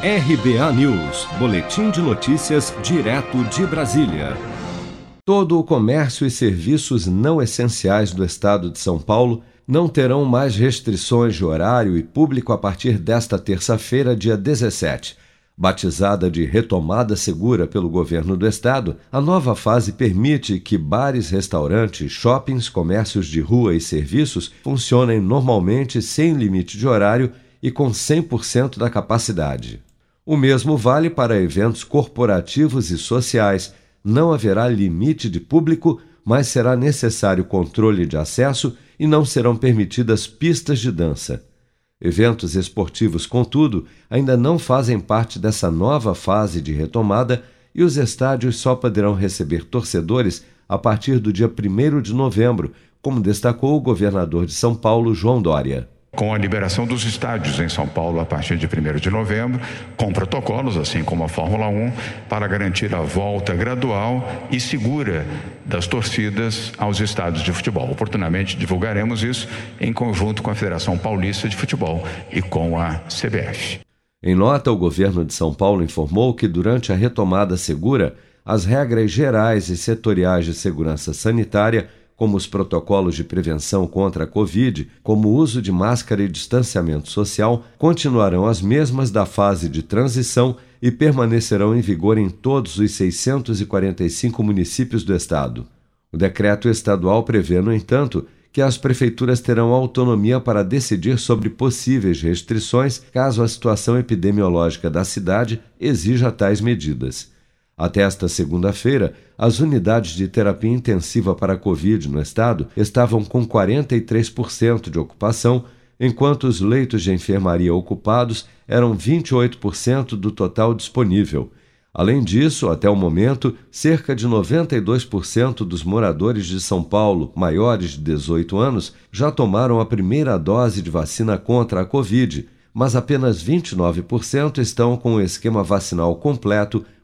RBA News, Boletim de Notícias, direto de Brasília. Todo o comércio e serviços não essenciais do estado de São Paulo não terão mais restrições de horário e público a partir desta terça-feira, dia 17. Batizada de Retomada Segura pelo governo do estado, a nova fase permite que bares, restaurantes, shoppings, comércios de rua e serviços funcionem normalmente sem limite de horário e com 100% da capacidade. O mesmo vale para eventos corporativos e sociais. Não haverá limite de público, mas será necessário controle de acesso e não serão permitidas pistas de dança. Eventos esportivos, contudo, ainda não fazem parte dessa nova fase de retomada e os estádios só poderão receber torcedores a partir do dia 1 de novembro, como destacou o governador de São Paulo, João Dória com a liberação dos estádios em São Paulo a partir de 1 de novembro, com protocolos, assim como a Fórmula 1, para garantir a volta gradual e segura das torcidas aos estádios de futebol. Oportunamente divulgaremos isso em conjunto com a Federação Paulista de Futebol e com a CBF. Em nota, o governo de São Paulo informou que durante a retomada segura, as regras gerais e setoriais de segurança sanitária como os protocolos de prevenção contra a Covid, como o uso de máscara e distanciamento social, continuarão as mesmas da fase de transição e permanecerão em vigor em todos os 645 municípios do estado. O decreto estadual prevê, no entanto, que as prefeituras terão autonomia para decidir sobre possíveis restrições caso a situação epidemiológica da cidade exija tais medidas. Até esta segunda-feira, as unidades de terapia intensiva para a Covid no estado estavam com 43% de ocupação, enquanto os leitos de enfermaria ocupados eram 28% do total disponível. Além disso, até o momento, cerca de 92% dos moradores de São Paulo maiores de 18 anos já tomaram a primeira dose de vacina contra a Covid, mas apenas 29% estão com o esquema vacinal completo